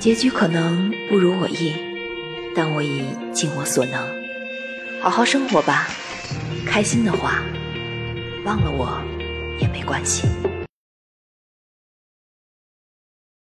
结局可能不如我意但我已尽我所能。好好生活吧开心的话忘了我也没关系。